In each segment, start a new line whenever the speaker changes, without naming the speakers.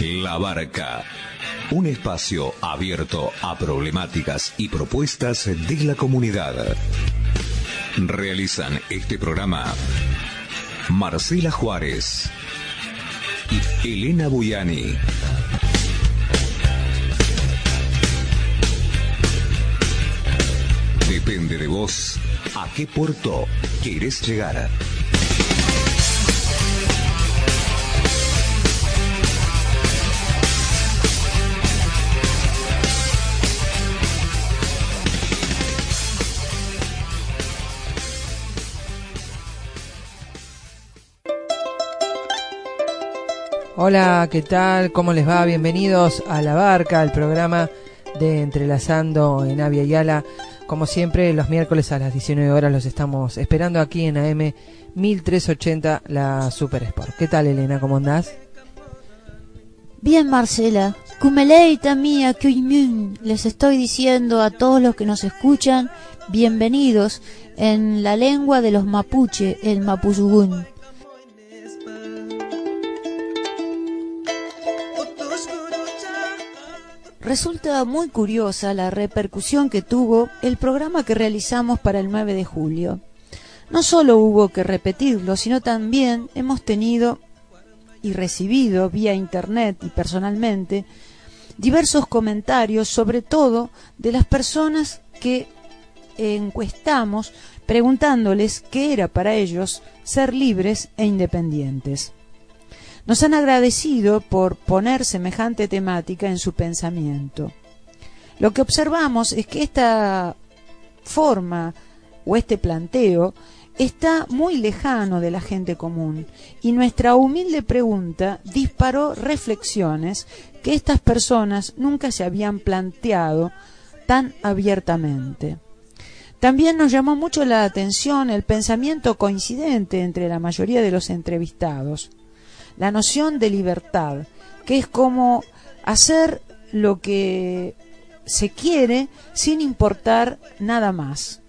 La Barca. Un espacio abierto a problemáticas y propuestas de la comunidad. Realizan este programa Marcela Juárez y Elena Buyani. Depende de vos a qué puerto querés llegar.
Hola, ¿qué tal? ¿Cómo les va? Bienvenidos a La Barca, el programa de Entrelazando en Avia Yala. Como siempre, los miércoles a las 19 horas los estamos esperando aquí en AM 1380, la Super Sport. ¿Qué tal, Elena? ¿Cómo andás?
Bien, Marcela. Kumeleita mía, Kuimun. Les estoy diciendo a todos los que nos escuchan, bienvenidos en la lengua de los mapuche, el mapuzugún. Resulta muy curiosa la repercusión que tuvo el programa que realizamos para el 9 de julio. No solo hubo que repetirlo, sino también hemos tenido y recibido vía internet y personalmente diversos comentarios, sobre todo de las personas que encuestamos preguntándoles qué era para ellos ser libres e independientes nos han agradecido por poner semejante temática en su pensamiento. Lo que observamos es que esta forma o este planteo está muy lejano de la gente común y nuestra humilde pregunta disparó reflexiones que estas personas nunca se habían planteado tan abiertamente. También nos llamó mucho la atención el pensamiento coincidente entre la mayoría de los entrevistados la noción de libertad, que es como hacer lo que se quiere sin importar nada más.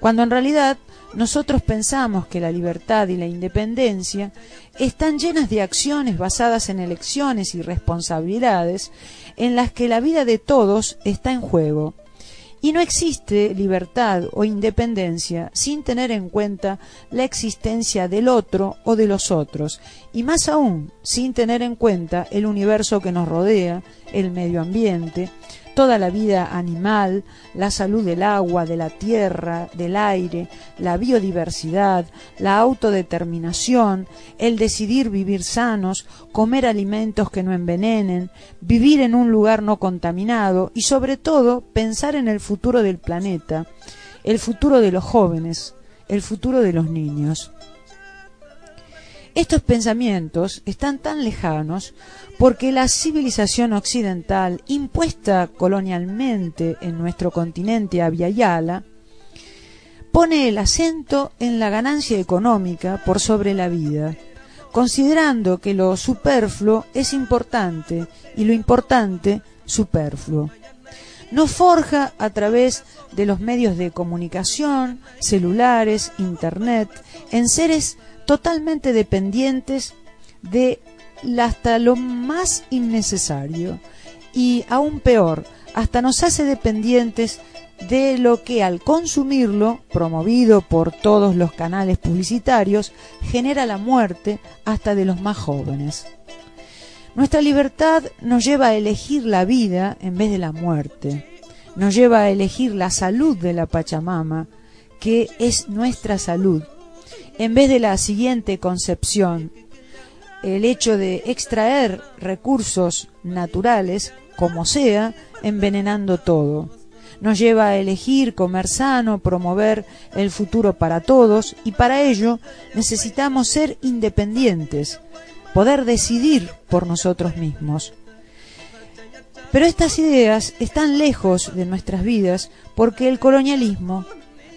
Cuando en realidad nosotros pensamos que la libertad y la independencia están llenas de acciones basadas en elecciones y responsabilidades en las que la vida de todos está en juego y no existe libertad o independencia sin tener en cuenta la existencia del otro o de los otros, y más aún sin tener en cuenta el universo que nos rodea, el medio ambiente, toda la vida animal, la salud del agua, de la tierra, del aire, la biodiversidad, la autodeterminación, el decidir vivir sanos, comer alimentos que no envenenen, vivir en un lugar no contaminado y sobre todo pensar en el futuro del planeta, el futuro de los jóvenes, el futuro de los niños. Estos pensamientos están tan lejanos porque la civilización occidental, impuesta colonialmente en nuestro continente a pone el acento en la ganancia económica por sobre la vida, considerando que lo superfluo es importante y lo importante superfluo. Nos forja a través de los medios de comunicación, celulares, internet, en seres totalmente dependientes de hasta lo más innecesario y aún peor, hasta nos hace dependientes de lo que al consumirlo, promovido por todos los canales publicitarios, genera la muerte hasta de los más jóvenes. Nuestra libertad nos lleva a elegir la vida en vez de la muerte, nos lleva a elegir la salud de la Pachamama, que es nuestra salud, en vez de la siguiente concepción, el hecho de extraer recursos naturales, como sea, envenenando todo. Nos lleva a elegir comer sano, promover el futuro para todos y para ello necesitamos ser independientes, poder decidir por nosotros mismos. Pero estas ideas están lejos de nuestras vidas porque el colonialismo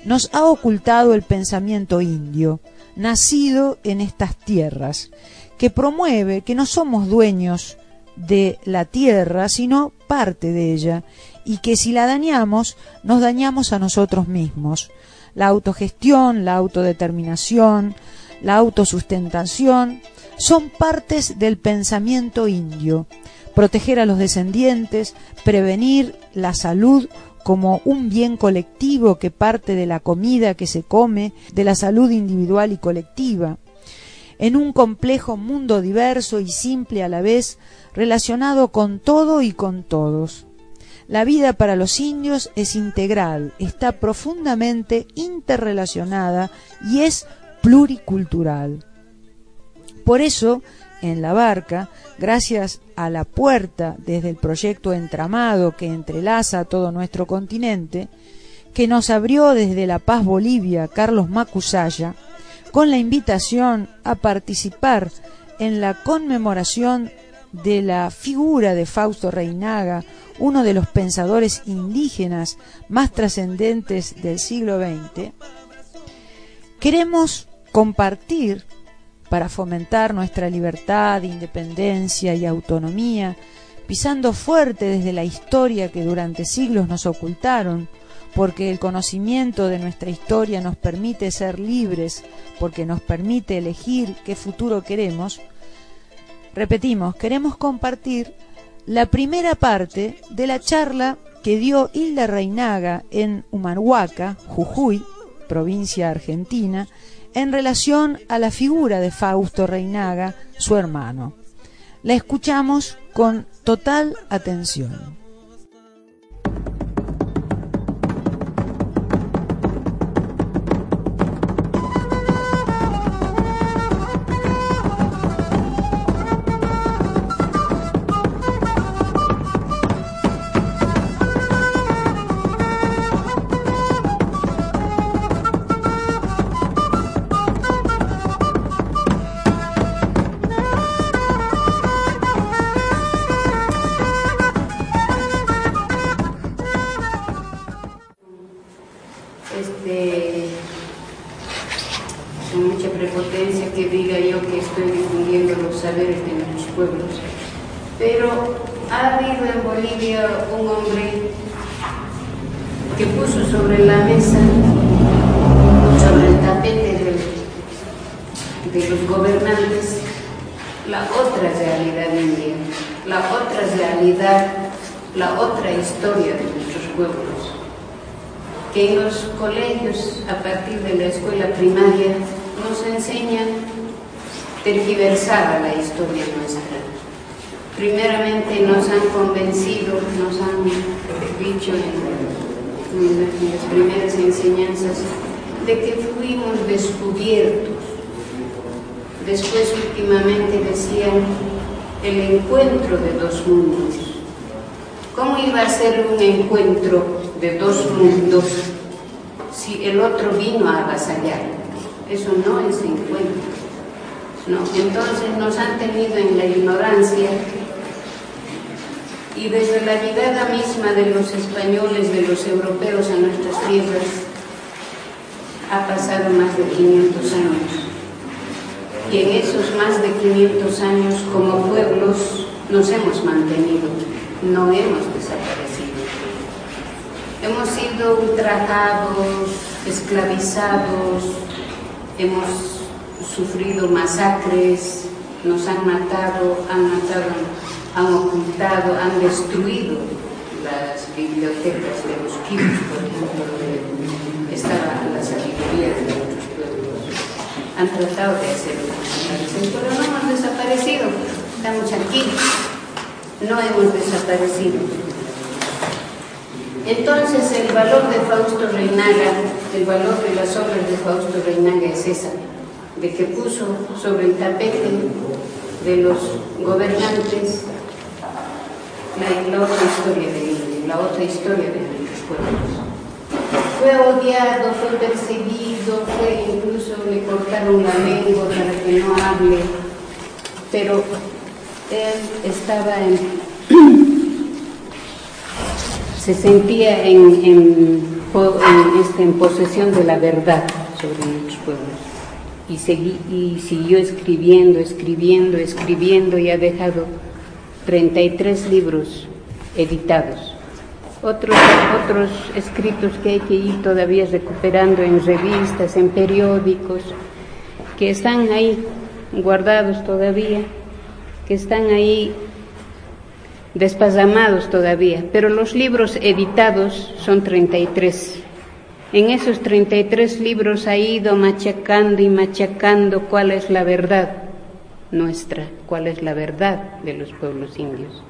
nos ha ocultado el pensamiento indio, nacido en estas tierras, que promueve que no somos dueños de la tierra, sino parte de ella, y que si la dañamos, nos dañamos a nosotros mismos. La autogestión, la autodeterminación, la autosustentación son partes del pensamiento indio. Proteger a los descendientes, prevenir la salud como un bien colectivo que parte de la comida que se come, de la salud individual y colectiva. En un complejo mundo diverso y simple a la vez, relacionado con todo y con todos. La vida para los indios es integral, está profundamente interrelacionada y es pluricultural. Por eso, en la barca, gracias a la puerta desde el proyecto Entramado que entrelaza todo nuestro continente, que nos abrió desde La Paz, Bolivia, Carlos Macusaya, con la invitación a participar en la conmemoración de la figura de Fausto Reinaga, uno de los pensadores indígenas más trascendentes del siglo XX, queremos compartir para fomentar nuestra libertad, independencia y autonomía, pisando fuerte desde la historia que durante siglos nos ocultaron, porque el conocimiento de nuestra historia nos permite ser libres, porque nos permite elegir qué futuro queremos, repetimos, queremos compartir la primera parte de la charla que dio Hilda Reinaga en Humahuaca, Jujuy, provincia argentina, en relación a la figura de Fausto Reinaga, su hermano. La escuchamos con total atención.
La historia nuestra. Primeramente nos han convencido, nos han dicho en, las primeras enseñanzas de que fuimos descubiertos. Después últimamente decían el encuentro de dos mundos. ¿Cómo iba a ser un encuentro de dos mundos si el otro vino a avasallar? Eso no es encuentro. Entonces nos han tenido en la ignorancia y desde la llegada misma de los españoles, de los europeos a nuestras tierras, ha pasado más de 500 años. Y en esos más de 500 años, como pueblos, nos hemos mantenido, no hemos desaparecido. Hemos sido ultrajados, esclavizados, hemos sufrido masacres, nos han matado, han matado, han ocultado, han destruido las bibliotecas de los quibos, por ejemplo, donde estaba la sabiduría de otros pueblos. Han tratado de hacerlo pero no hemos desaparecido, estamos aquí, no hemos desaparecido. Entonces el valor de Fausto Reinaga, el valor de las obras de Fausto Reinaga es esa, de que puso sobre el tapete de los gobernantes la, otra historia de la otra historia de nuestros pueblos. Fue odiado, fue perseguido, fue incluso le cortaron la lengua para que no hable, pero él estaba en, se sentía en, en, este, en posesión de la verdad sobre nuestros pueblos y, siguió escribiendo, escribiendo, escribiendo y ha dejado 33 libros editados. Otros, otros escritos que hay que ir todavía recuperando en revistas, en periódicos, que están ahí guardados todavía, que están ahí despasamados todavía, pero los libros editados son 33. En esos 33 libros ha ido machacando y machacando cuál es la verdad nuestra, cuál es la verdad de los pueblos indios.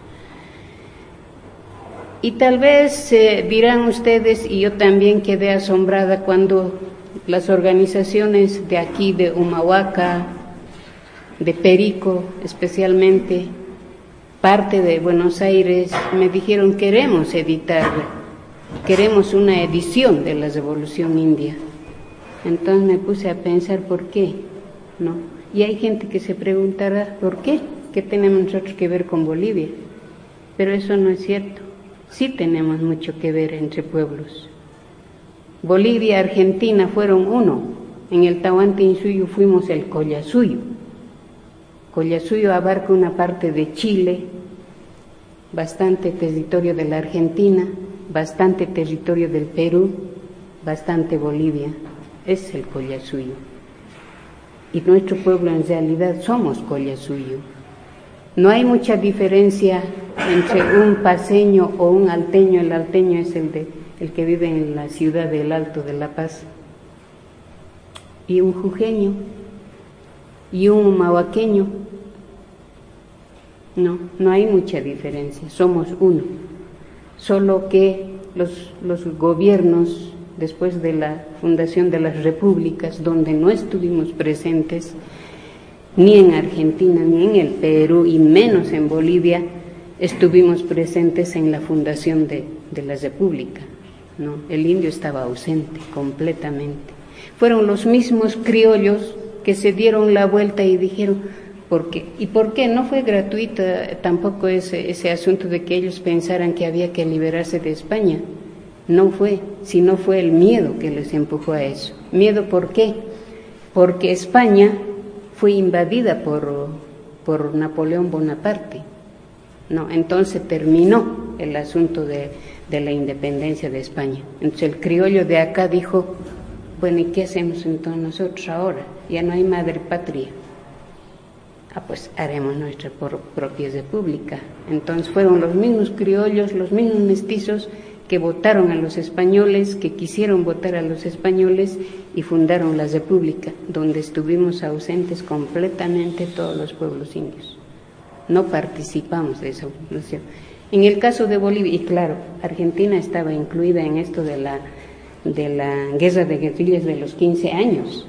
Y tal vez eh, dirán ustedes, y yo también quedé asombrada cuando las organizaciones de aquí, de Humahuaca, de Perico especialmente, parte de Buenos Aires, me dijeron queremos editar, queremos una edición de la Revolución India. Entonces me puse a pensar por qué, ¿no? Y hay gente que se preguntará, ¿por qué? ¿Qué tenemos nosotros que ver con Bolivia? Pero eso no es cierto. Sí tenemos mucho que ver entre pueblos. Bolivia y Argentina fueron uno. En el Tahuantinsuyo fuimos el Collasuyo. Collasuyo abarca una parte de Chile, bastante territorio de la Argentina, bastante territorio del Perú, bastante Bolivia. Es el Collasuyo y nuestro pueblo en realidad somos Collasuyo. No hay mucha diferencia entre un paseño o un alteño. El alteño es el, que vive en la ciudad del Alto de La Paz. Y un jujeño y un mahuaqueño. No, no hay mucha diferencia. Somos uno. Solo que los, los gobiernos después de la fundación de las repúblicas, donde no estuvimos presentes ni en Argentina, ni en el Perú, y menos en Bolivia, estuvimos presentes en la fundación de, la república. ¿no? El indio estaba ausente completamente. Fueron los mismos criollos que se dieron la vuelta y dijeron, ¿por qué? ¿Y por qué? No fue gratuita tampoco ese, ese asunto de que ellos pensaran que había que liberarse de España no fue, sino fue el miedo que les empujó a eso. ¿Miedo por qué? Porque España fue invadida por, por Napoleón Bonaparte. No, entonces terminó el asunto de, de la independencia de España. Entonces el criollo de acá dijo, bueno, ¿y qué hacemos entonces nosotros ahora? Ya no hay madre patria. Ah, pues haremos nuestra propia república. Entonces fueron los mismos criollos, los mismos mestizos que votaron a los españoles, que quisieron votar a los españoles y fundaron la República, donde estuvimos ausentes completamente todos los pueblos indios. No participamos de esa fundación. En el caso de Bolivia, y claro, Argentina estaba incluida en esto de la, de la guerra de guerrillas de los 15 años,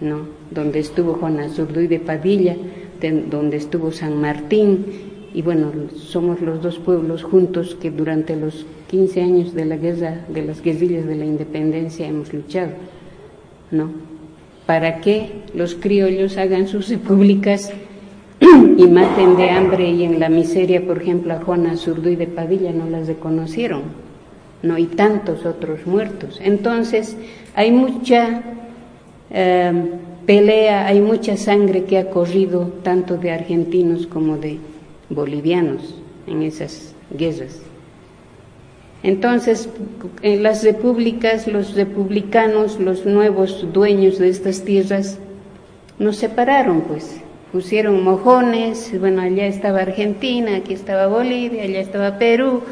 ¿no? donde estuvo Juan Azurduy de Padilla, donde estuvo San Martín, y bueno, somos los dos pueblos juntos que durante los 15 años de la guerra, de las guerrillas de la independencia hemos luchado, ¿no? Para que los criollos hagan sus repúblicas y maten de hambre y en la miseria, por ejemplo, a Juana Zurduy de Padilla no las reconocieron, ¿no? Y tantos otros muertos. Entonces, hay mucha eh, pelea, hay mucha sangre que ha corrido tanto de argentinos como de bolivianos en esas guerras. Entonces, en las repúblicas, los republicanos, los nuevos dueños de estas tierras, nos separaron, pues. Pusieron mojones, bueno, allá estaba Argentina, aquí estaba Bolivia, allá estaba Perú,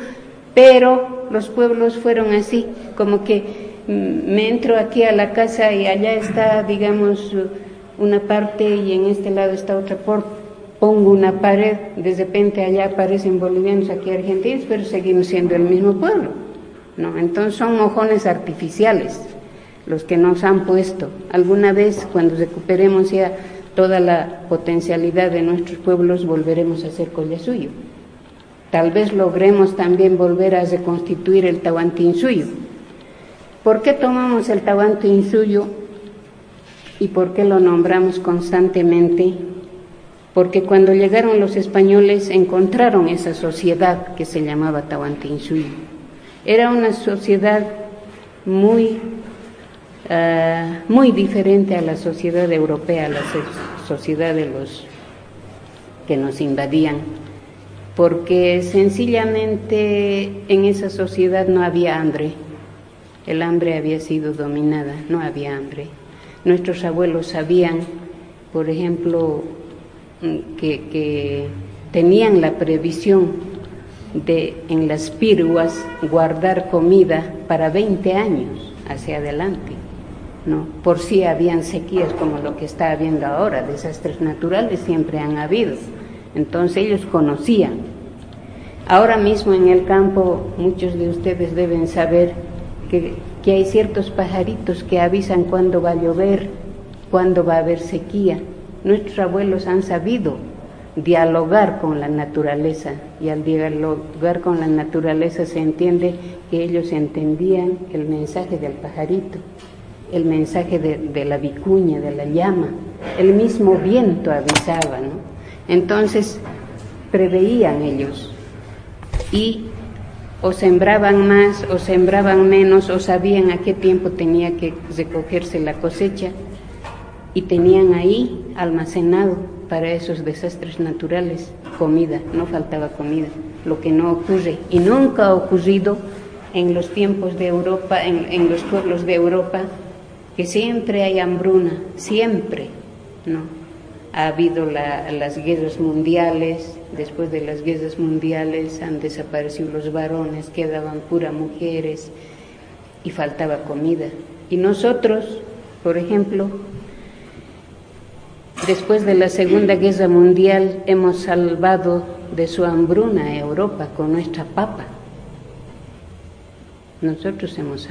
pero los pueblos fueron así, como que mm, me entro aquí a la casa y allá está, digamos, una parte y en este lado está otra pongo una pared, de repente allá aparecen bolivianos, aquí argentinos, pero seguimos siendo el mismo pueblo. ¿no? Entonces son mojones artificiales los que nos han puesto. Alguna vez, cuando recuperemos ya toda la potencialidad de nuestros pueblos, volveremos a ser suyo. Tal vez logremos también volver a reconstituir el Tahuantinsuyo. ¿Por qué tomamos el Tahuantinsuyo y por qué lo nombramos constantemente? porque cuando llegaron los españoles encontraron esa sociedad que se llamaba Tahuantinsuyo. Era una sociedad muy, ah, muy diferente a la sociedad europea, a la sociedad de los que nos invadían, porque sencillamente en esa sociedad no había hambre, el hambre había sido dominada, no había hambre. Nuestros abuelos sabían por ejemplo, mm, que, tenían la previsión de en las piruas guardar comida para 20 años hacia adelante. ¿no? Por si habían sequías como lo que está habiendo ahora, desastres naturales siempre han habido. Entonces ellos conocían. Ahora mismo en el campo muchos de ustedes deben saber que, hay ciertos pajaritos que avisan cuándo va a llover, cuándo va a haber sequía. Nuestros abuelos han sabido dialogar con la naturaleza y al dialogar con la naturaleza se entiende que ellos entendían el mensaje del pajarito, el mensaje de, la vicuña, de la llama, el mismo viento avisaba, ¿no? Entonces preveían ellos. Y o sembraban más o sembraban menos o sabían a qué tiempo tenía que recogerse la cosecha. Y tenían ahí almacenado para esos desastres naturales comida, no faltaba comida, lo que no ocurre. Y nunca ha ocurrido en los tiempos de Europa, en, los pueblos de Europa, que siempre hay hambruna, siempre, ¿no? Ha habido las guerras mundiales, después de las guerras mundiales han desaparecido los varones, quedaban puras mujeres y faltaba comida. Y nosotros, por ejemplo, Después de la Segunda Guerra Mundial hemos salvado de su hambruna a Europa con nuestra papa. Nosotros hemos,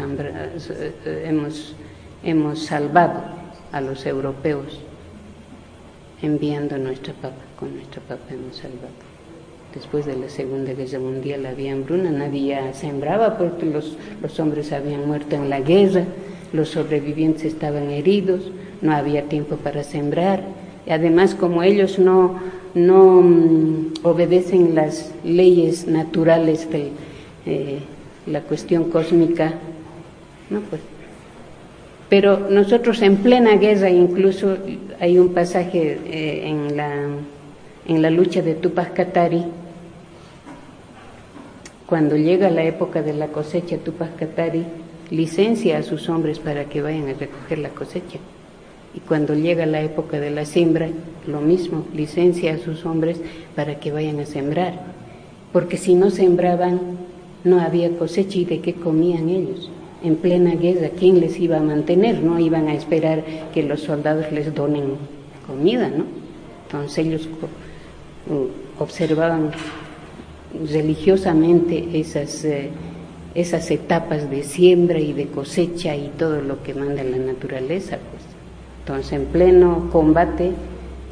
hemos, hemos salvado a los europeos enviando nuestra papa, con nuestra papa hemos salvado. Después de la Segunda Guerra Mundial había hambruna, nadie sembraba porque los, los hombres habían muerto en la guerra, los sobrevivientes estaban heridos, no había tiempo para sembrar. Y además, como ellos no, no mm, obedecen las leyes naturales de eh, la cuestión cósmica, no pues. Pero nosotros en plena guerra, incluso hay un pasaje eh, en, la, en la lucha de Tupac Katari, cuando llega la época de la cosecha, Tupac Katari licencia a sus hombres para que vayan a recoger la cosecha. Y cuando llega la época de la siembra, lo mismo, licencia a sus hombres para que vayan a sembrar. Porque si no sembraban, no había cosecha y de qué comían ellos. En plena guerra, ¿quién les iba a mantener? No iban a esperar que los soldados les donen comida, ¿no? Entonces ellos observaban religiosamente esas... Eh, esas etapas de siembra y de cosecha y todo lo que manda la naturaleza. Pues. Entonces, en pleno combate,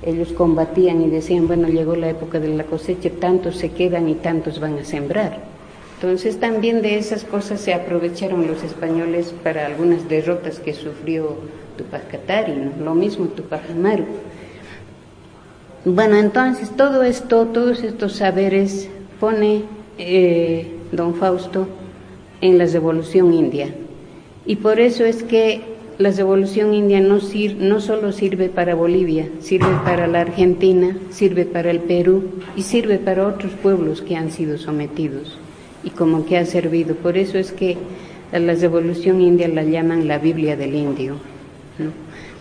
ellos combatían y decían, bueno, llegó la época de la cosecha, tantos se quedan y tantos van a sembrar. Entonces, también de esas cosas se aprovecharon los españoles para algunas derrotas que sufrió Tupac Katari, lo mismo Tupac Amaru. Bueno, entonces todo esto, todos estos saberes pone eh, don Fausto en la revolución india. Y por eso es que la revolución india no, no solo sirve para Bolivia, sirve para la Argentina, sirve para el Perú y sirve para otros pueblos que han sido sometidos y como que ha servido. Por eso es que a la revolución india la llaman la Biblia del indio.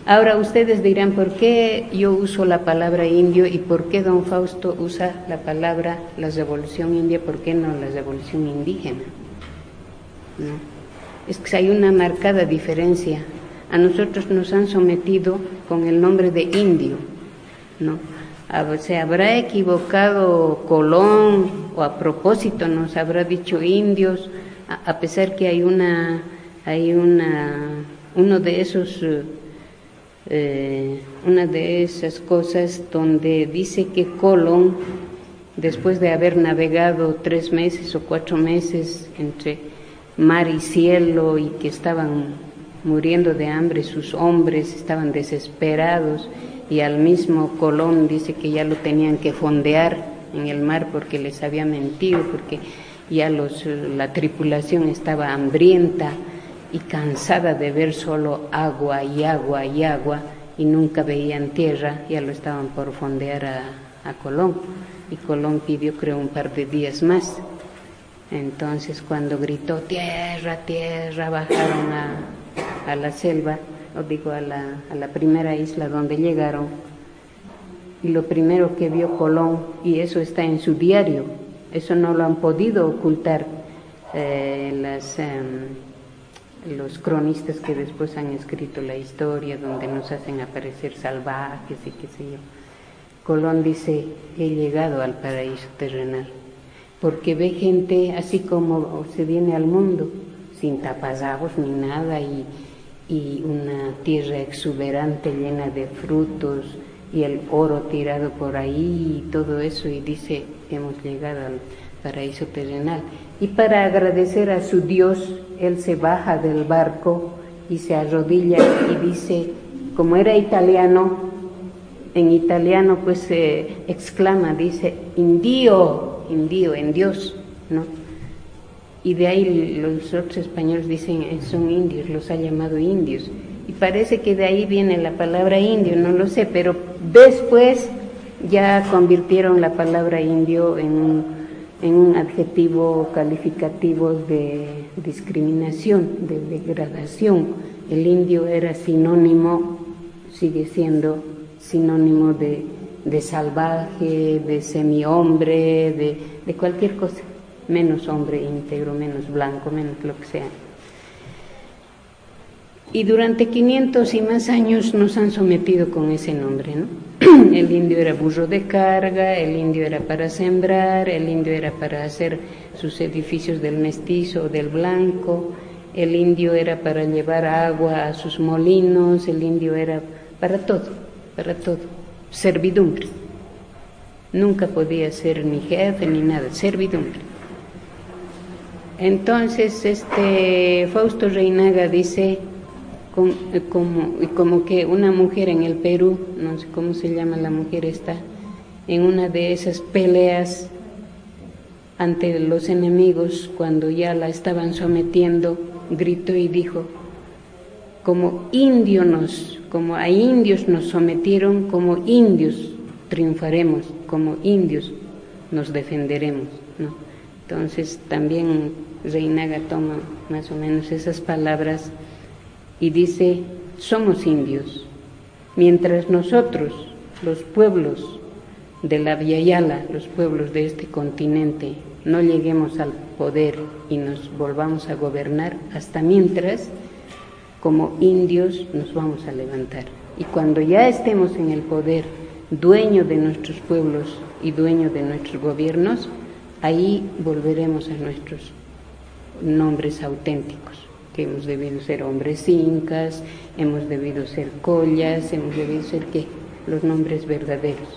Ahora ustedes dirán, ¿por qué yo uso la palabra indio y por qué don Fausto usa la palabra la revolución india, por qué no la revolución indígena? Es que hay una marcada diferencia. A nosotros nos han sometido con el nombre de indio, ¿no? Se habrá equivocado Colón o a propósito nos habrá dicho indios, a, pesar que hay una, hay una, uno de esos, eh, una de esas cosas donde dice que Colón, después de haber navegado tres meses o cuatro meses entre mar y cielo y que estaban muriendo de hambre sus hombres, estaban desesperados y al mismo Colón dice que ya lo tenían que fondear en el mar porque les había mentido, porque ya los, la tripulación estaba hambrienta y cansada de ver solo agua y agua y agua y nunca veían tierra, ya lo estaban por fondear a, a Colón. Y Colón pidió creo un par de días más entonces cuando gritó tierra, tierra, bajaron a, la selva, o digo a la, a la primera isla donde llegaron, y lo primero que vio Colón, y eso está en su diario, eso no lo han podido ocultar eh, em, los cronistas que después han escrito la historia, donde nos hacen aparecer salvajes y qué sé yo. Colón dice, he llegado al paraíso terrenal, porque ve gente así como se viene al mundo, sin tapazabos ni nada, y, y una tierra exuberante llena de frutos, y el oro tirado por ahí y todo eso y dice, hemos llegado al paraíso terrenal. Y para agradecer a su Dios, él se baja del barco y se arrodilla y dice, como era italiano, en italiano pues se exclama, dice, indio, indio, en Dios, ¿no? Y de ahí los otros españoles dicen, son indios, los ha llamado indios y parece que de ahí viene la palabra indio, no lo sé, pero después ya convirtieron la palabra indio en un, en un adjetivo calificativo de discriminación, de degradación. El indio era sinónimo, sigue siendo sinónimo de, de salvaje, de semi-hombre, de, de cualquier cosa, menos hombre íntegro, menos blanco, menos lo que sea y durante 500 y más años nos han sometido con ese nombre. ¿no? El indio era burro de carga, el indio era para sembrar, el indio era para hacer sus edificios del mestizo o del blanco, el indio era para llevar agua a sus molinos, el indio era para todo, para todo, servidumbre. Nunca podía ser ni jefe ni nada, servidumbre. Entonces, este Fausto Reinaga dice, eh, como, como que una mujer en el Perú, no sé cómo se llama la mujer esta, en una de esas peleas ante los enemigos, cuando ya la estaban sometiendo, gritó y dijo, como indios nos, como a indios nos sometieron, como indios triunfaremos, como indios nos defenderemos. ¿no? Entonces también Reinaga toma más o menos esas palabras y dice, somos indios, mientras nosotros, los pueblos de la Yala, los pueblos de este continente, no lleguemos al poder y nos volvamos a gobernar, hasta mientras, como indios, nos vamos a levantar. Y cuando ya estemos en el poder, dueño de nuestros pueblos y dueño de nuestros gobiernos, ahí volveremos a nuestros nombres auténticos que hemos debido ser hombres incas, hemos debido ser collas, hemos debido ser qué, los nombres verdaderos.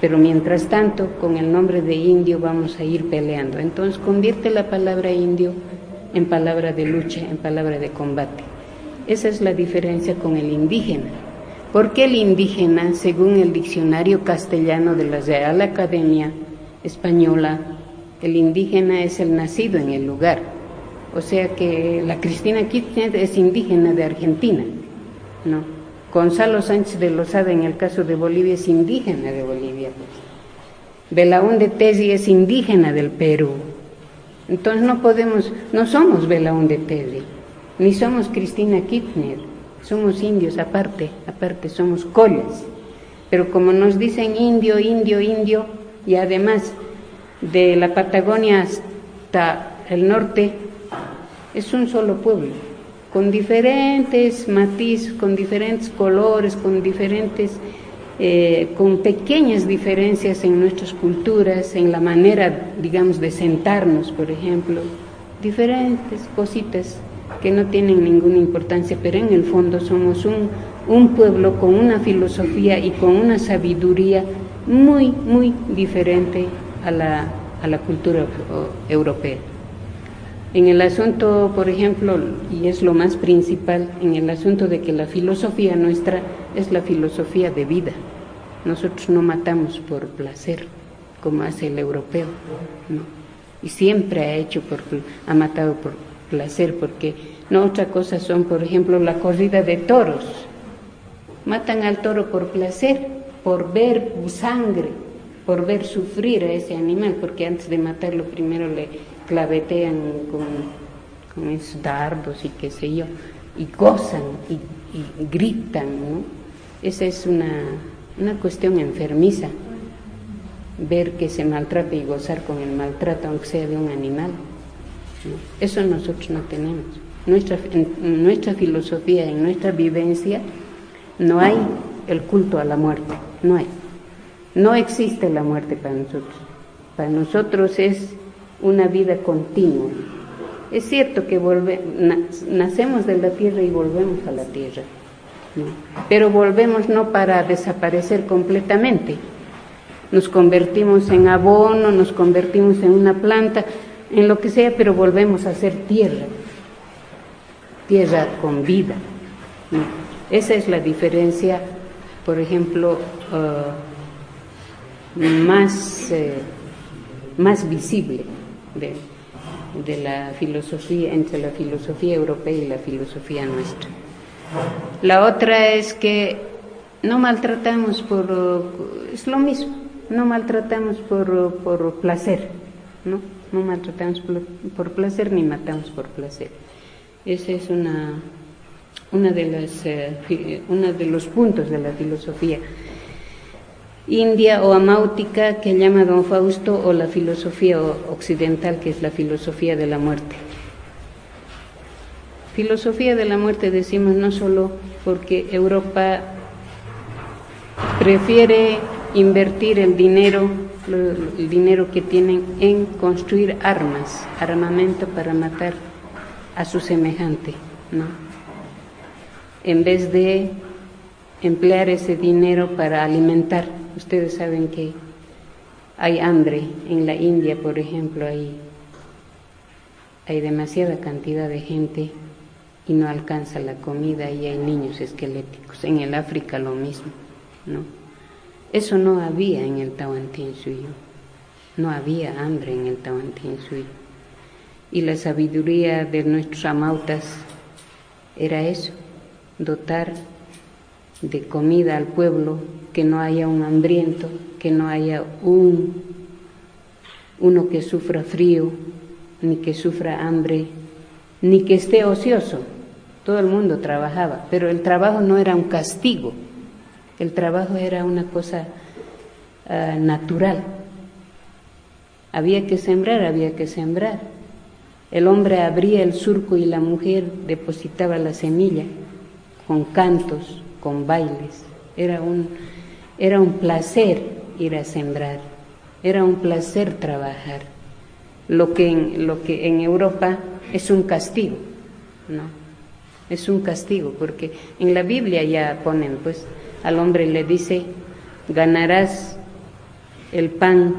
Pero mientras tanto, con el nombre de indio vamos a ir peleando. Entonces convierte la palabra indio en palabra de lucha, en palabra de combate. Esa es la diferencia con el indígena. Porque el indígena, según el diccionario castellano de la Real Academia Española, el indígena es el nacido en el lugar, o sea que la Cristina Kirchner es indígena de Argentina, ¿no? Gonzalo Sánchez de Lozada en el caso de Bolivia es indígena de Bolivia. Belaúnde Tesi es indígena del Perú. Entonces no podemos, no somos Belaúnde Tesi, ni somos Cristina Kirchner, somos indios aparte, aparte somos collas. Pero como nos dicen indio, indio, indio, y además de la Patagonia hasta el norte es un solo pueblo, con diferentes matices, con diferentes colores, con diferentes, eh, con pequeñas diferencias en nuestras culturas, en la manera, digamos, de sentarnos, por ejemplo, diferentes cositas que no tienen ninguna importancia, pero en el fondo somos un, un pueblo con una filosofía y con una sabiduría muy, muy diferente a la, a la cultura europea. En el asunto, por ejemplo, y es lo más principal, en el asunto de que la filosofía nuestra es la filosofía de vida. Nosotros no matamos por placer, como hace el europeo. Y siempre ha hecho por, ha matado por placer, porque no otra cosa son, por ejemplo, la corrida de toros. Matan al toro por placer, por ver sangre, por ver sufrir a ese animal, porque antes de matarlo primero le clavetean con, con esos dardos y qué sé yo, y gozan y, gritan, ¿no? Esa es una, una cuestión enfermiza ver que se maltrata y gozar con el maltrato, aunque sea de un animal. Eso nosotros no tenemos. Nuestra, en nuestra filosofía, en nuestra vivencia, no hay el culto a la muerte, no hay. No existe la muerte para nosotros. Para nosotros es una vida continua. Es cierto que nacemos de la tierra y volvemos a la tierra, pero volvemos no para desaparecer completamente. Nos convertimos en abono, nos convertimos en una planta, en lo que sea, pero volvemos a ser tierra, tierra con vida. Esa es la diferencia, por ejemplo, uh, más, eh, más visible de, de la filosofía, entre la filosofía europea y la filosofía nuestra. La otra es que no maltratamos por, es lo mismo, no maltratamos por, por placer, ¿no? No maltratamos por, placer ni matamos por placer. Ese es una, una de las, eh, una de los puntos de la filosofía india o amáutica que llama don Fausto o la filosofía occidental que es la filosofía de la muerte. Filosofía de la muerte decimos no solo porque Europa prefiere invertir el dinero, el dinero que tienen en construir armas, armamento para matar a su semejante, ¿no? En vez de emplear ese dinero para alimentar Ustedes saben que hay hambre en la India, por ejemplo, hay, hay demasiada cantidad de gente y no alcanza la comida y hay niños esqueléticos. En el África lo mismo, ¿no? Eso no había en el Tahuantinsuyo, no había hambre en el Tahuantinsuyo. Y la sabiduría de nuestros amautas era eso, dotar de comida al pueblo que no haya un hambriento, que no haya un uno que sufra frío, ni que sufra hambre, ni que esté ocioso. Todo el mundo trabajaba, pero el trabajo no era un castigo, el trabajo era una cosa ah, natural. Había que sembrar, había que sembrar. El hombre abría el surco y la mujer depositaba la semilla con cantos, con bailes. Era un, era un placer ir a sembrar, era un placer trabajar. Lo que en, lo que en Europa es un castigo, ¿no? Es un castigo, porque en la Biblia ya ponen, pues, al hombre le dice, ganarás el pan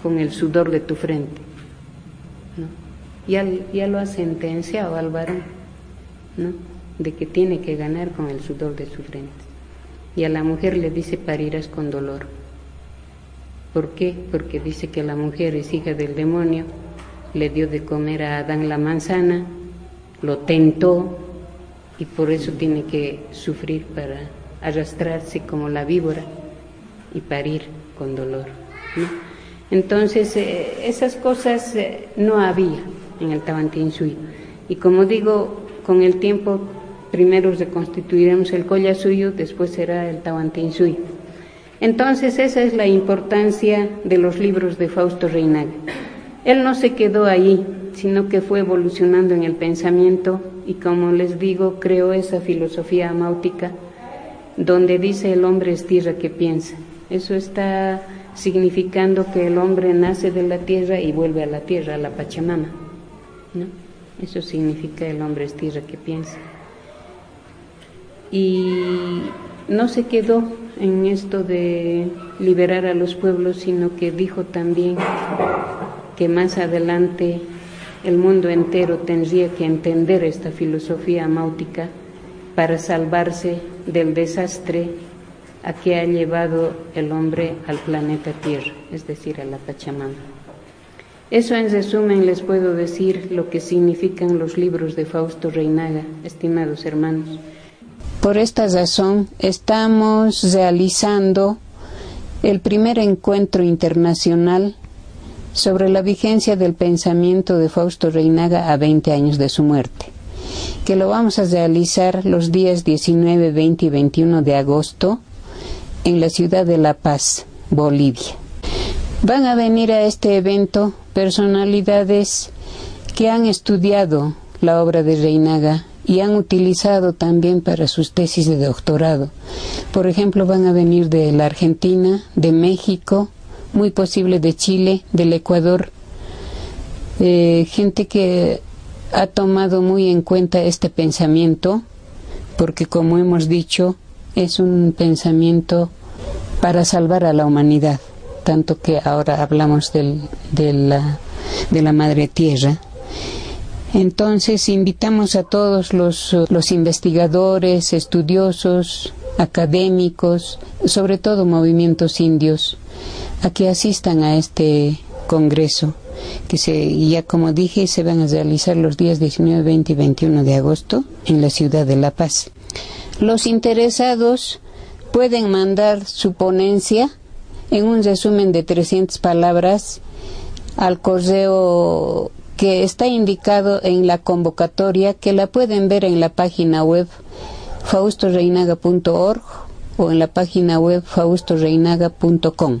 con el sudor de tu frente. ¿no? Ya, ya lo ha sentenciado al varón, ¿no? De que tiene que ganar con el sudor de su frente y a la mujer le dice parirás con dolor. ¿Por qué? Porque dice que la mujer es hija del demonio, le dio de comer a Adán la manzana, lo tentó y por eso tiene que sufrir para arrastrarse como la víbora y parir con dolor. Entonces, eh, esas cosas eh, no había en el Tabantinsui. Y como digo, con el tiempo primero reconstituiremos el suyo, después será el suyo. Entonces esa es la importancia de los libros de Fausto Reinaga. Él no se quedó ahí, sino que fue evolucionando en el pensamiento y como les digo, creó esa filosofía amáutica donde dice el hombre es tierra que piensa. Eso está significando que el hombre nace de la tierra y vuelve a la tierra, a la Pachamama. ¿no? Eso significa el hombre es tierra que piensa y no se quedó en esto de liberar a los pueblos, sino que dijo también que más adelante el mundo entero tendría que entender esta filosofía máutica para salvarse del desastre a que ha llevado el hombre al planeta Tierra, es decir, a la Pachamama. Eso en resumen les puedo decir lo que significan los libros de Fausto Reinaga, estimados hermanos.
Por esta razón, estamos realizando el primer encuentro internacional sobre la vigencia del pensamiento de Fausto Reinaga a 20 años de su muerte, que lo vamos a realizar los días 19, 20 y 21 de agosto en la ciudad de La Paz, Bolivia. Van a venir a este evento personalidades que han estudiado la obra de Reinaga y han utilizado también para sus tesis de doctorado. Por ejemplo, van a venir de la Argentina, de México, muy posible de Chile, del Ecuador, eh, gente que ha tomado muy en cuenta este pensamiento, porque como hemos dicho, es un pensamiento para salvar a la humanidad, tanto que ahora hablamos del, de, la, de la Madre Tierra. Entonces invitamos a todos los, investigadores, estudiosos, académicos, sobre todo movimientos indios, a que asistan a este congreso que se, ya como dije se van a realizar los días 19, 20 y 21 de agosto en la ciudad de La Paz. Los interesados pueden mandar su ponencia en un resumen de 300 palabras al correo que está indicado en la convocatoria que la pueden ver en la página web faustoreinaga.org o en la página web faustoreinaga.com.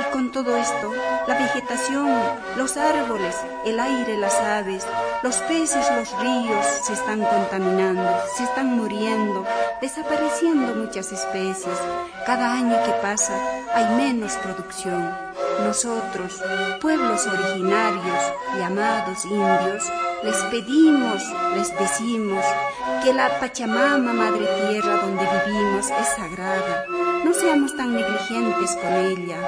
Y con todo esto, la vegetación, los árboles, el aire, las aves, los peces, los ríos se están contaminando, se están muriendo, desapareciendo muchas especies. Cada año que pasa hay menos producción. Nosotros, pueblos originarios llamados indios, les pedimos, les decimos que la Pachamama, Madre Tierra donde vivimos, es sagrada. No seamos tan negligentes con ella.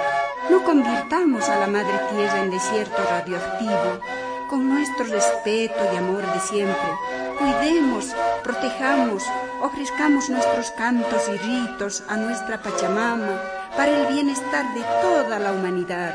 No convirtamos a la Madre Tierra en desierto radioactivo. Con nuestro respeto y amor de siempre, cuidemos, protejamos, ofrezcamos nuestros cantos y ritos a nuestra Pachamama para el bienestar de toda la humanidad.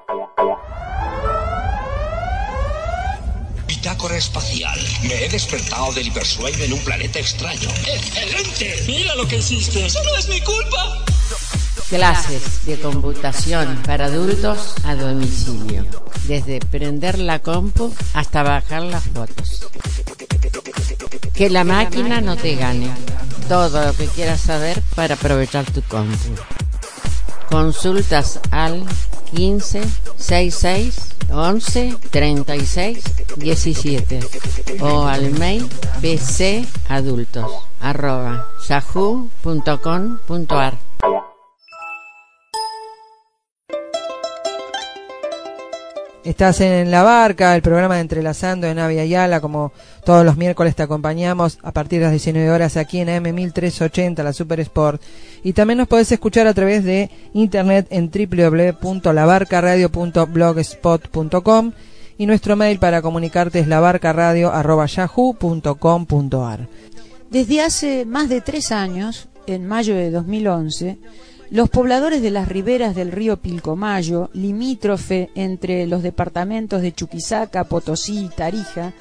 Bitácora espacial. Me he despertado del hipersueño en un planeta extraño. ¡Excelente! ¡Mira lo que hiciste! ¡Eso no es mi culpa!
Clases de computación para adultos a domicilio. Desde prender la compu hasta bajar las fotos. Que la máquina no te gane. Todo lo que quieras saber para aprovechar tu compu. Consultas al 15 66 11 36 17 o al mail bcadultos arroba yahoo.com.ar
Estás en La Barca, el programa de Entrelazando en Avia Yala, como todos los miércoles te acompañamos a partir de las 19 horas aquí en AM 1380, la Super Sport. Y también nos podés escuchar a través de internet en www.labarcaradio.blogspot.com y nuestro mail para comunicarte es labarcaradio.yahoo.com.ar.
Desde hace más de tres años, en mayo de 2011, los pobladores de las riberas del río Pilcomayo, limítrofe entre los departamentos de Chuquisaca, Potosí y Tarija,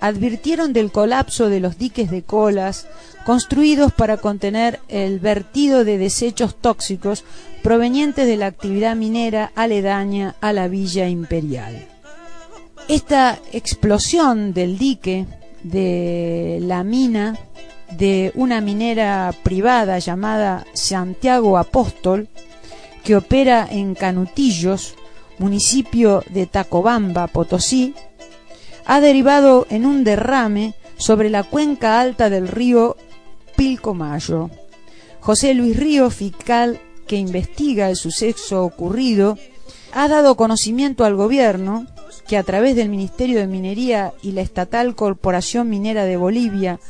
advirtieron del colapso de los diques de colas construidos para contener el vertido de desechos tóxicos provenientes de la actividad minera aledaña a la Villa Imperial. Esta explosión del dique de la mina de una minera privada llamada Santiago Apóstol, que opera en Canutillos, municipio de Tacobamba, Potosí, ha derivado en un derrame sobre la cuenca alta del río Pilcomayo. José Luis Río, fiscal que investiga el suceso ocurrido, ha dado conocimiento al gobierno que a través del Ministerio de Minería y la Estatal Corporación Minera de Bolivia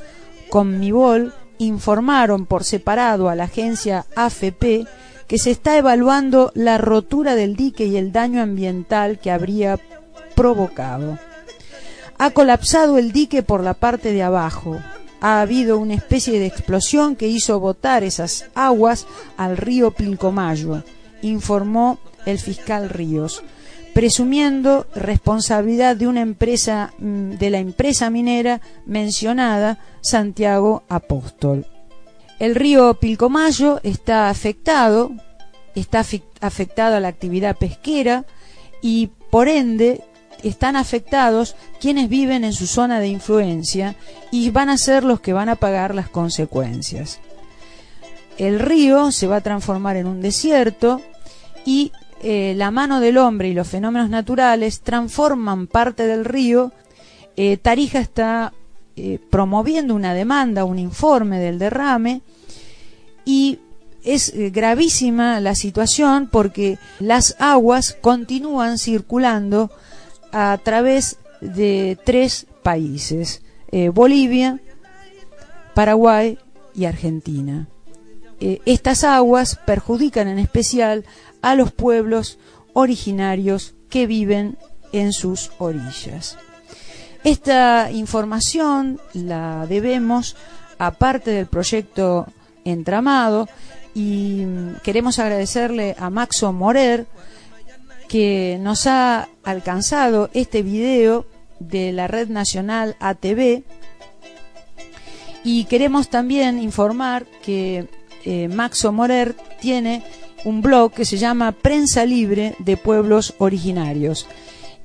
Conmibol informaron por separado a la agencia AFP que se está evaluando la rotura del dique y el daño ambiental que habría provocado. Ha colapsado el dique por la parte de abajo. Ha habido una especie de explosión que hizo botar esas aguas al río Pilcomayo, informó el fiscal Ríos presumiendo responsabilidad de una empresa mm, de la empresa minera mencionada Santiago Apóstol. El río Pilcomayo está afectado, está afectado a la actividad pesquera y por ende están afectados quienes viven en su zona de influencia y van a ser los que van a pagar las consecuencias. El río se va a transformar en un desierto y eh, la mano del hombre y los fenómenos naturales transforman parte del río, eh, Tarija está eh, promoviendo una demanda, un informe del derrame, y es gravísima la situación porque las aguas continúan circulando a través de tres países, Bolivia, Paraguay y Argentina. estas aguas perjudican en especial a los pueblos originarios que viven en sus orillas. Esta información la debemos a parte del proyecto Entramado y queremos agradecerle a Maxo Morer que nos ha alcanzado este video de la red nacional ATV y queremos también informar que eh, Maxo Morer tiene un blog que se llama Prensa Libre de Pueblos Originarios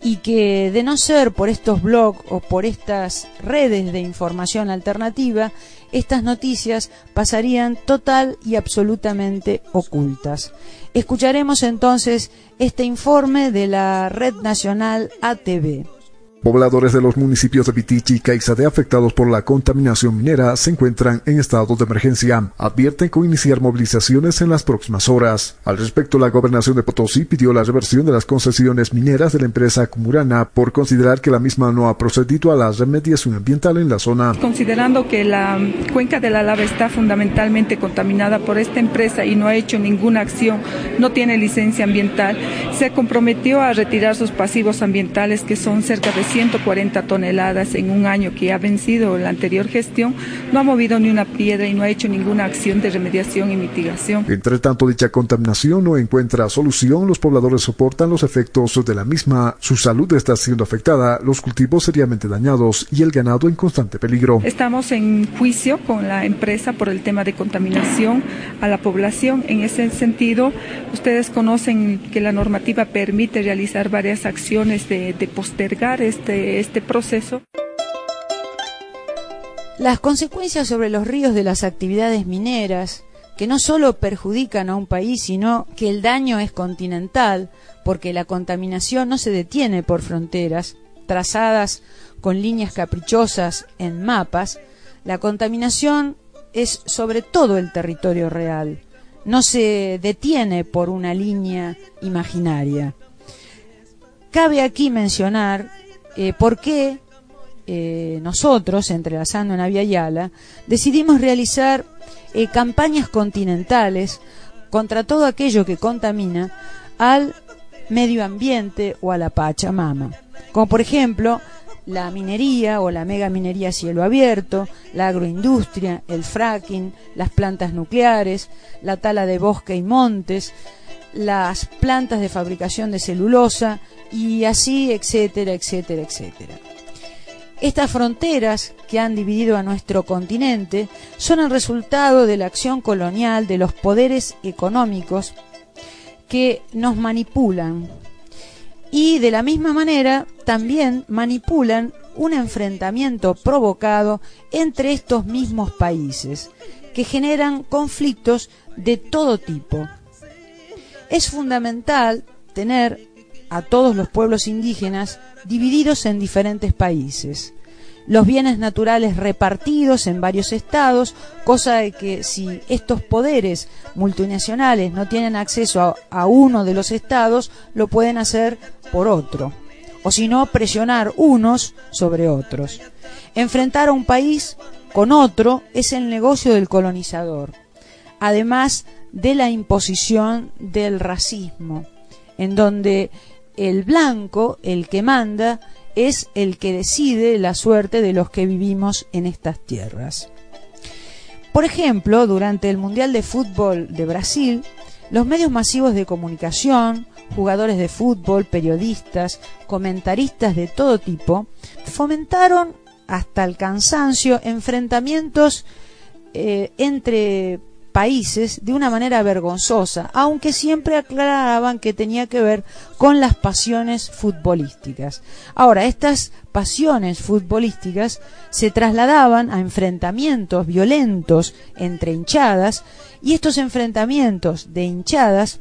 y que de no ser por estos blogs o por estas redes de información alternativa, estas noticias pasarían total y absolutamente ocultas. Escucharemos entonces este informe de la Red Nacional ATV.
Pobladores de los municipios de Pitichi y Caizade afectados por la contaminación minera se encuentran en estado de emergencia. Advierten con iniciar movilizaciones en las próximas horas. Al respecto, la gobernación de Potosí pidió la reversión de las concesiones mineras de la empresa Cumurana por considerar que la misma no ha procedido a la remediación ambiental en la zona.
Considerando que la cuenca de la lava está fundamentalmente contaminada por esta empresa y no ha hecho ninguna acción, no tiene licencia ambiental, se comprometió a retirar sus pasivos ambientales que son cerca de 140 toneladas en un año que ha vencido la anterior gestión, no ha movido ni una piedra y no ha hecho ninguna acción de remediación y mitigación.
Entre tanto, dicha contaminación no encuentra solución, los pobladores soportan los efectos de la misma, su salud está siendo afectada, los cultivos seriamente dañados y el ganado en constante peligro.
Estamos en juicio con la empresa por el tema de contaminación a la población. En ese sentido, ustedes conocen que la normativa permite realizar varias acciones de, de postergar este, este proceso.
Las consecuencias sobre los ríos de las actividades mineras, que no solo perjudican a un país, sino que el daño es continental, porque la contaminación no se detiene por fronteras, trazadas con líneas caprichosas en mapas, la contaminación es sobre todo el territorio real, no se detiene por una línea imaginaria. Cabe aquí mencionar eh, por qué eh, nosotros, entrelazando en Yala, decidimos realizar eh, campañas continentales contra todo aquello que contamina al medio ambiente o a la Pachamama. Como por ejemplo la minería o la megaminería a cielo abierto, la agroindustria, el fracking, las plantas nucleares, la tala de bosque y montes, las plantas de fabricación de celulosa y así, etcétera, etcétera, etcétera. Estas fronteras que han dividido a nuestro continente son el resultado de la acción colonial de los poderes económicos que nos manipulan y de la misma manera también manipulan un enfrentamiento provocado entre estos mismos países que generan conflictos de todo tipo. Es fundamental tener a todos los pueblos indígenas divididos en diferentes países los bienes naturales repartidos en varios estados, cosa de que si estos poderes multinacionales no tienen acceso a, uno de los estados, lo pueden hacer por otro, o si no, presionar unos sobre otros. Enfrentar a un país con otro es el negocio del colonizador, además de la imposición del racismo, en donde el blanco, el que manda, es el que decide la suerte de los que vivimos en estas tierras. Por ejemplo, durante el Mundial de Fútbol de Brasil, los medios masivos de comunicación, jugadores de fútbol, periodistas, comentaristas de todo tipo, fomentaron hasta el cansancio enfrentamientos eh, entre países de una manera vergonzosa, aunque siempre aclaraban que tenía que ver con las pasiones futbolísticas. Ahora, estas pasiones futbolísticas se trasladaban a enfrentamientos violentos entre hinchadas y estos enfrentamientos de hinchadas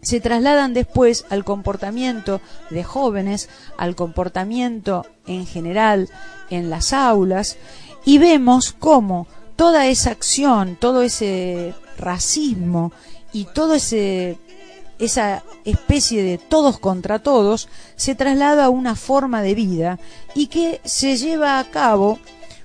se trasladan después al comportamiento de jóvenes, al comportamiento en general en las aulas y vemos cómo toda esa acción, todo ese racismo y todo ese esa especie de todos contra todos se traslada a una forma de vida y que se lleva a cabo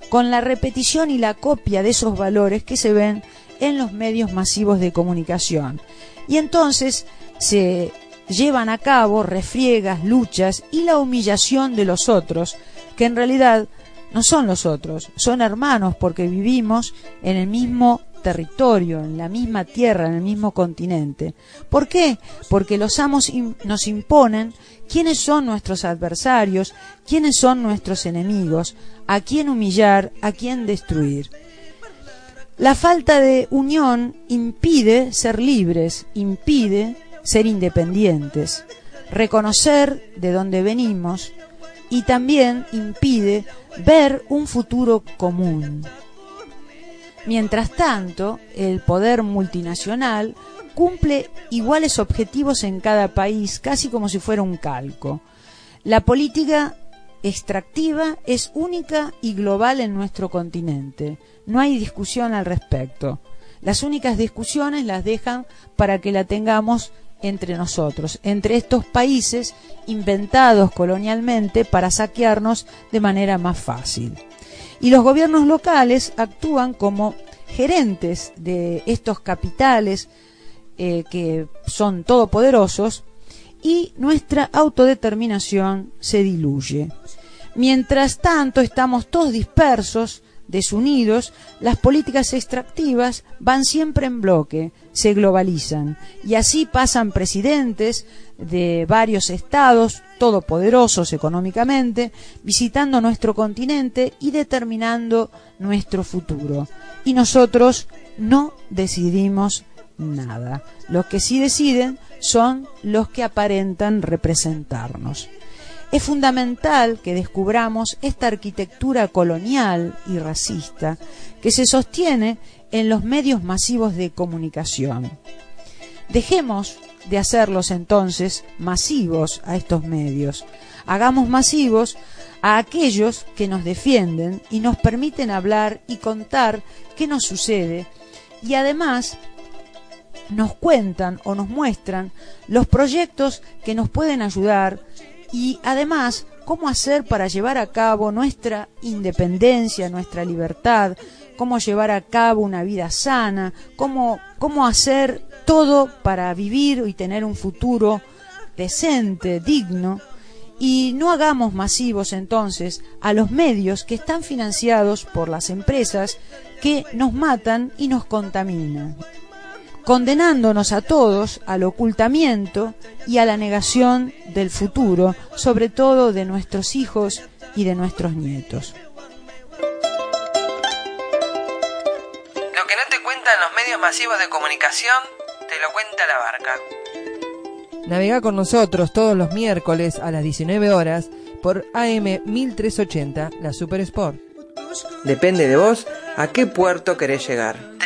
con la repetición y la copia de esos valores que se ven en los medios masivos de comunicación. Y entonces se llevan a cabo refriegas, luchas y la humillación de los otros, que en realidad no son los otros, son hermanos porque vivimos en el mismo territorio, en la misma tierra, en el mismo continente. ¿Por qué? Porque los amos nos imponen quiénes son nuestros adversarios, quiénes son nuestros enemigos, a quién humillar, a quién destruir. La falta de unión impide ser libres, impide ser independientes, reconocer de dónde venimos y también impide ver un futuro común. Mientras tanto, el poder multinacional cumple iguales objetivos en cada país, casi como si fuera un calco. La política extractiva es única y global en nuestro continente. No hay discusión al respecto. Las únicas discusiones las dejan para que la tengamos entre nosotros, entre estos países inventados colonialmente para saquearnos de manera más fácil. Y los gobiernos locales actúan como gerentes de estos capitales eh, que son todopoderosos y nuestra autodeterminación se diluye. Mientras tanto estamos todos dispersos, desunidos, las políticas extractivas van siempre en bloque, se globalizan y así pasan presidentes de varios estados todopoderosos económicamente, visitando nuestro continente y determinando nuestro futuro. Y nosotros no decidimos nada. Los que sí deciden son los que aparentan representarnos. Es fundamental que descubramos esta arquitectura colonial y racista que se sostiene en los medios masivos de comunicación. Dejemos de hacerlos entonces masivos a estos medios. Hagamos masivos a aquellos que nos defienden y nos permiten hablar y contar qué nos sucede y además nos cuentan o nos muestran los proyectos que nos pueden ayudar y además cómo hacer para llevar a cabo nuestra independencia, nuestra libertad, cómo llevar a cabo una vida sana, cómo, cómo hacer todo para vivir y tener un futuro decente, digno, y no hagamos masivos entonces a los medios que están financiados por las empresas que nos matan y nos contaminan condenándonos a todos al ocultamiento y a la negación del futuro, sobre todo de nuestros hijos y de nuestros nietos.
Lo que no te cuentan los medios masivos de comunicación, te lo cuenta la barca. Navega con nosotros todos los miércoles a las 19 horas por AM 1380, la Super Sport. Depende de vos a qué puerto querés llegar.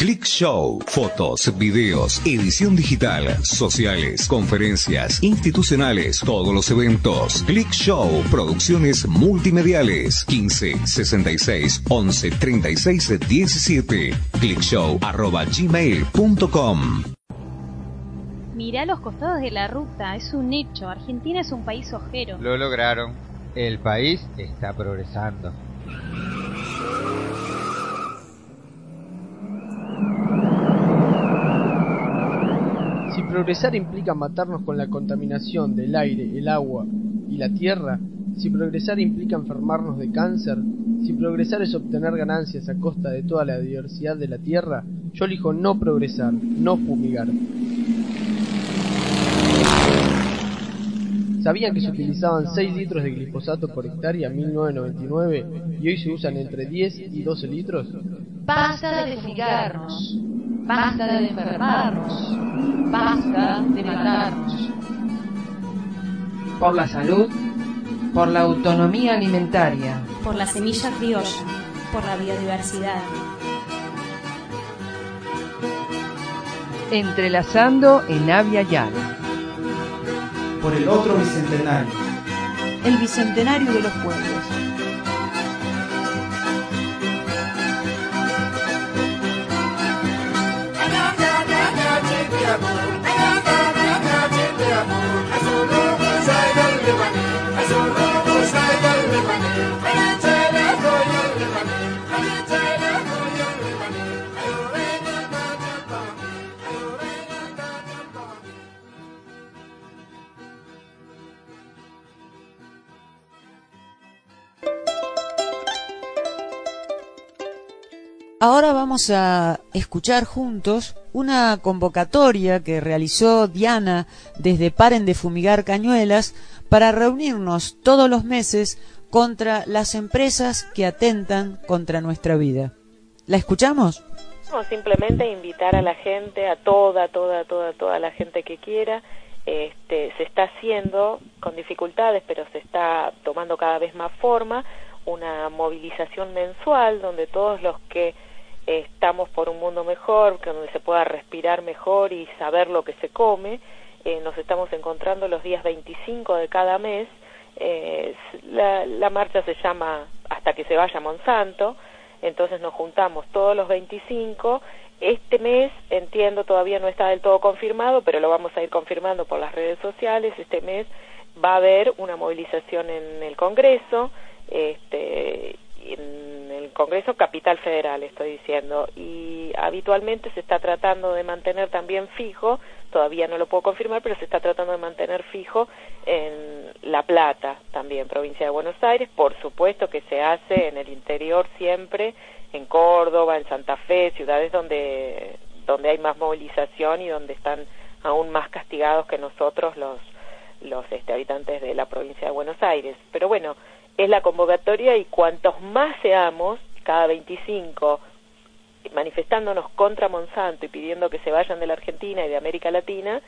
Click Show, fotos, videos, edición digital, sociales, conferencias, institucionales, todos los eventos. Click Show, producciones multimediales. 15 66 11 36 17. Clickshow arroba gmail.com.
Mirá los costados de la ruta, es un hecho. Argentina es un país ojero.
Lo lograron. El país está progresando.
Progresar implica matarnos con la contaminación del aire, el agua y la tierra, si progresar implica enfermarnos de cáncer, si progresar es obtener ganancias a costa de toda la diversidad de la tierra, yo elijo no progresar, no fumigar. ¿Sabían que se utilizaban 6 litros de glifosato por hectárea en 1999 y hoy se usan entre 10 y 12 litros?
Basta de fumigarnos, basta de enfermarnos, basta de matarnos.
Por la salud, por la autonomía alimentaria,
por la semilla criolla, por la biodiversidad.
Entrelazando en Avia Yala.
Por el otro bicentenario.
El bicentenario de los pueblos. Ahora vamos a escuchar juntos una convocatoria que realizó Diana desde Paren de Fumigar Cañuelas para reunirnos todos los meses contra las empresas que atentan contra nuestra vida. ¿La escuchamos?
Simplemente invitar a la gente, a toda, toda, toda, toda la gente que quiera, este, se está haciendo con dificultades, pero se está tomando cada vez más forma una movilización mensual donde todos los que estamos por un mundo mejor, donde se pueda respirar mejor y saber lo que se come, eh, nos estamos encontrando los días 25 de cada mes. Eh, la, la marcha se llama Hasta que se vaya Monsanto, entonces nos juntamos todos los 25 este mes, entiendo, todavía no está del todo confirmado, pero lo vamos a ir confirmando por las redes sociales. Este mes va a haber una movilización en el Congreso, este, Congreso Capital Federal, estoy diciendo, y habitualmente se está tratando de mantener también fijo, todavía no lo puedo confirmar, pero se está tratando de mantener fijo en La Plata, también provincia de Buenos Aires, por supuesto que se hace en el interior siempre, en Córdoba, en Santa Fe, ciudades donde, donde hay más movilización y donde están aún más castigados que nosotros los, los este, habitantes de la provincia de Buenos Aires. Pero bueno, es la convocatoria y cuantos más seamos, cada 25, manifestándonos contra Monsanto y pidiendo que se vayan de la Argentina y de América Latina,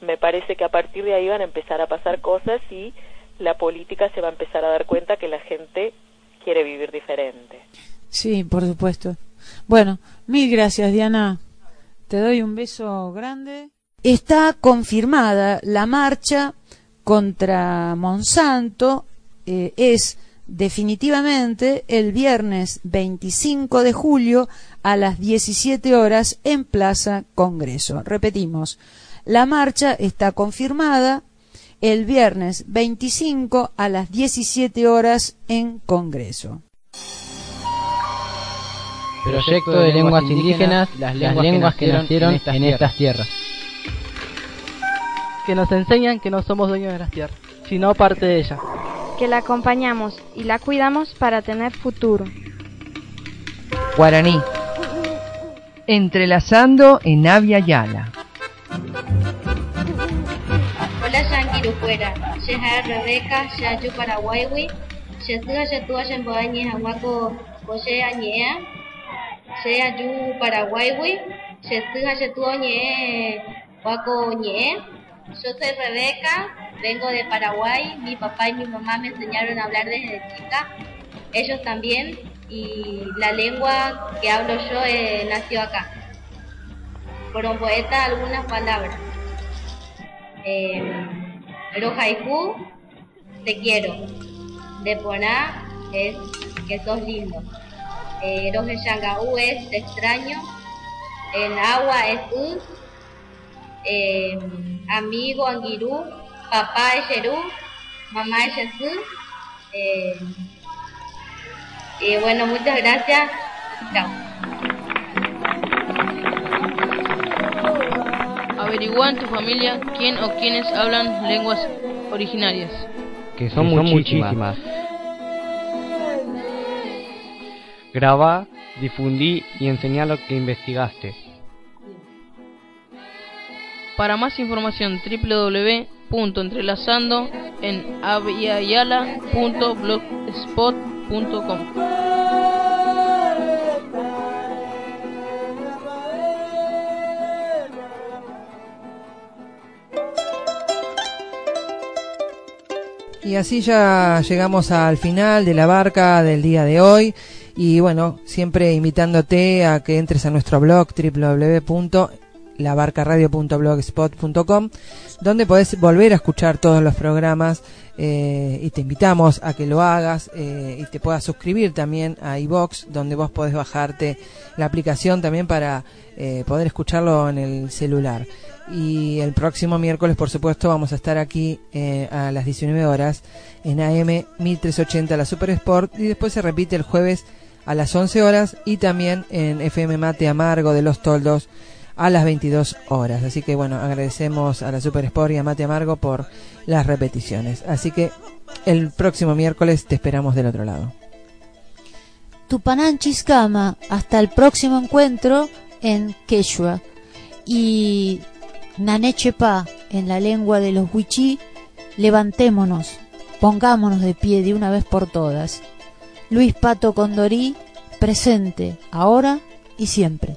me parece que a partir de ahí van a empezar a pasar cosas y la política se va a empezar a dar cuenta que la gente quiere vivir diferente.
Sí, por supuesto. Bueno, mil gracias, Diana. Te doy un beso grande. Está confirmada la marcha contra Monsanto. Eh, es definitivamente el viernes 25 de julio a las 17 horas en Plaza Congreso. Repetimos, la marcha está confirmada el viernes 25 a las 17 horas en Congreso.
Proyecto de lenguas indígenas, las lenguas, que, nacieron en estas, tierras.
Que nos enseñan que no somos dueños de las tierras, sino parte de ellas.
Que la acompañamos y la cuidamos para tener futuro.
Guaraní. Entrelazando en Avia Yala.
Hola Yankiru fuera, Sheha Rebeca, Shayu Paraguaywi, Shetuha Shetua Shemboañi Hawaco José Añea, se ayu Paraguay, se se ñe Paco ñe. Yo soy Rebeca, vengo de Paraguay, mi papá y mi mamá me enseñaron a hablar desde chica, ellos también, y la lengua que hablo yo eh, nació acá. Por un poeta algunas palabras. Eh, te quiero. De Poná es que sos lindo. Eh, de Shangaú es extraño, en agua es U, eh, amigo Anguirú, papá es Yerú, mamá es Jesús. Eh, y bueno, muchas gracias. Chao.
Averigua en tu familia quién o quiénes hablan lenguas originarias.
Que son, muchísimas. Graba, difundí y enseñá lo que investigaste.
Para más información www.entrelazando en aviayala.blogspot.com
Y así ya llegamos al final de la barca del día de hoy. Y bueno, siempre invitándote a que entres a nuestro blog www.labarcaradio.blogspot.com donde podés volver a escuchar todos los programas eh, y te invitamos a que lo hagas eh, y te puedas suscribir también a iBox donde vos podés bajarte la aplicación también para eh, poder escucharlo en el celular. Y el próximo miércoles, por supuesto, vamos a estar aquí a las 19 horas en AM 1380 la Super Sport y después se repite el jueves a las 11 horas y también en FM Mate Amargo de Los Toldos a las 22 horas. Así que bueno, agradecemos a la Super Sport y a Mate Amargo por las repeticiones. Así que el próximo miércoles te esperamos del otro lado.
Tupanán Chiscama, hasta el próximo encuentro en Quechua. Y Nanechepa, en la lengua de los Huichí, levantémonos, pongámonos de pie de una vez por todas. Luis Pato Condorí, presente, ahora y siempre.